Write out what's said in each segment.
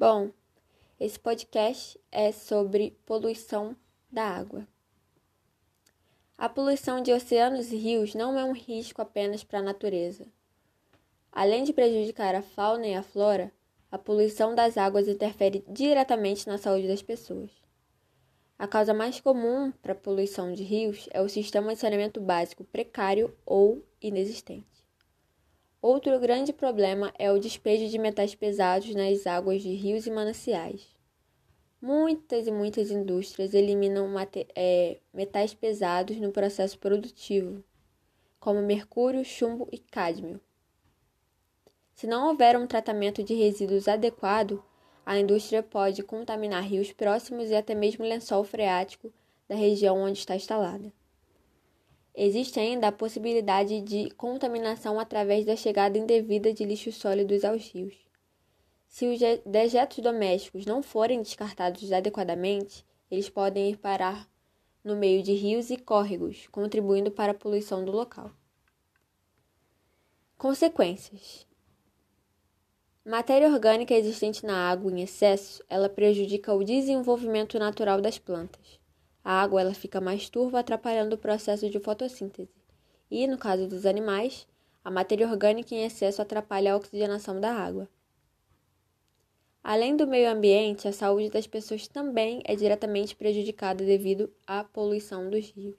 Bom, esse podcast é sobre poluição da água. A poluição de oceanos e rios não é um risco apenas para a natureza. Além de prejudicar a fauna e a flora, a poluição das águas interfere diretamente na saúde das pessoas. A causa mais comum para a poluição de rios é o sistema de saneamento básico precário ou inexistente. Outro grande problema é o despejo de metais pesados nas águas de rios e mananciais. Muitas e muitas indústrias eliminam é, metais pesados no processo produtivo, como mercúrio, chumbo e cádmio. Se não houver um tratamento de resíduos adequado, a indústria pode contaminar rios próximos e até mesmo lençol freático da região onde está instalada. Existe ainda a possibilidade de contaminação através da chegada indevida de lixos sólidos aos rios. Se os dejetos domésticos não forem descartados adequadamente, eles podem ir parar no meio de rios e córregos, contribuindo para a poluição do local. Consequências: Matéria orgânica existente na água em excesso, ela prejudica o desenvolvimento natural das plantas. A água ela fica mais turva, atrapalhando o processo de fotossíntese. E, no caso dos animais, a matéria orgânica em excesso atrapalha a oxigenação da água. Além do meio ambiente, a saúde das pessoas também é diretamente prejudicada devido à poluição dos rios.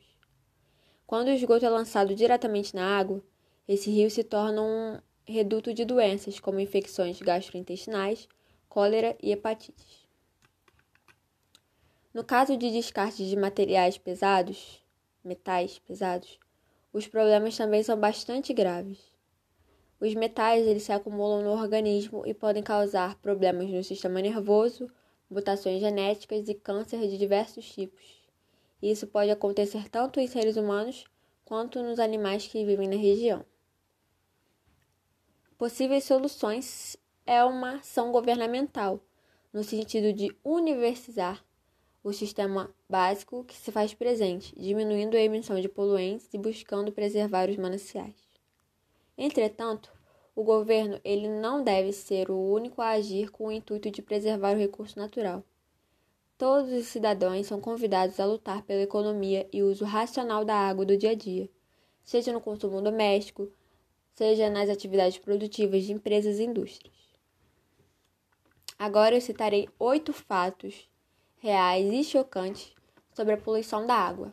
Quando o esgoto é lançado diretamente na água, esse rio se torna um reduto de doenças como infecções gastrointestinais, cólera e hepatite. No caso de descarte de materiais pesados, metais pesados, os problemas também são bastante graves. Os metais eles se acumulam no organismo e podem causar problemas no sistema nervoso, mutações genéticas e câncer de diversos tipos. Isso pode acontecer tanto em seres humanos quanto nos animais que vivem na região. Possíveis soluções é uma ação governamental, no sentido de universalizar o sistema básico que se faz presente, diminuindo a emissão de poluentes e buscando preservar os mananciais. Entretanto, o governo ele não deve ser o único a agir com o intuito de preservar o recurso natural. Todos os cidadãos são convidados a lutar pela economia e uso racional da água do dia a dia, seja no consumo doméstico, seja nas atividades produtivas de empresas e indústrias. Agora eu citarei oito fatos reais e chocantes sobre a poluição da água.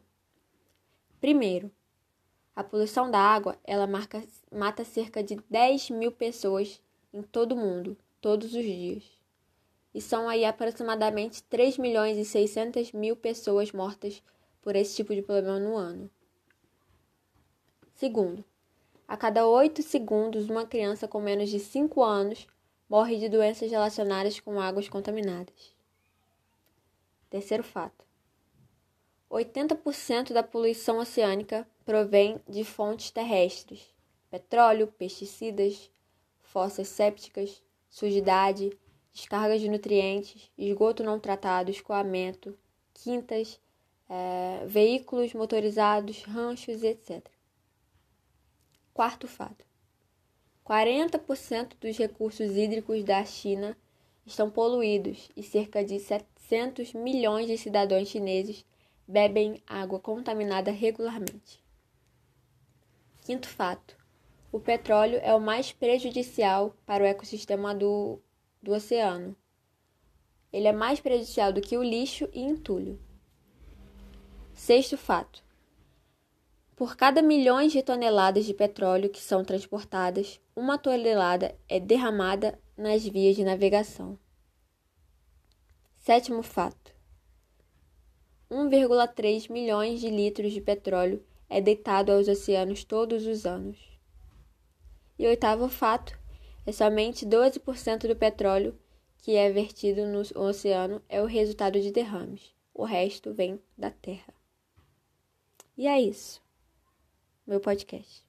Primeiro, a poluição da água, ela marca, mata cerca de 10 mil pessoas em todo o mundo, todos os dias. E são aí aproximadamente 3 milhões e 600 mil pessoas mortas por esse tipo de problema no ano. Segundo, a cada 8 segundos, uma criança com menos de 5 anos morre de doenças relacionadas com águas contaminadas. Terceiro fato: 80% da poluição oceânica provém de fontes terrestres: petróleo, pesticidas, fossas sépticas, sujidade, descargas de nutrientes, esgoto não tratado, escoamento, quintas, é, veículos motorizados, ranchos, etc. Quarto fato: 40% dos recursos hídricos da China estão poluídos e cerca de 700 milhões de cidadãos chineses bebem água contaminada regularmente. Quinto fato: o petróleo é o mais prejudicial para o ecossistema do, do oceano. Ele é mais prejudicial do que o lixo e entulho. Sexto fato: por cada milhões de toneladas de petróleo que são transportadas, uma tonelada é derramada nas vias de navegação. Sétimo fato: 1,3 milhões de litros de petróleo é deitado aos oceanos todos os anos. E oitavo fato é somente 12% do petróleo que é vertido no oceano é o resultado de derrames. O resto vem da terra. E é isso. Meu podcast.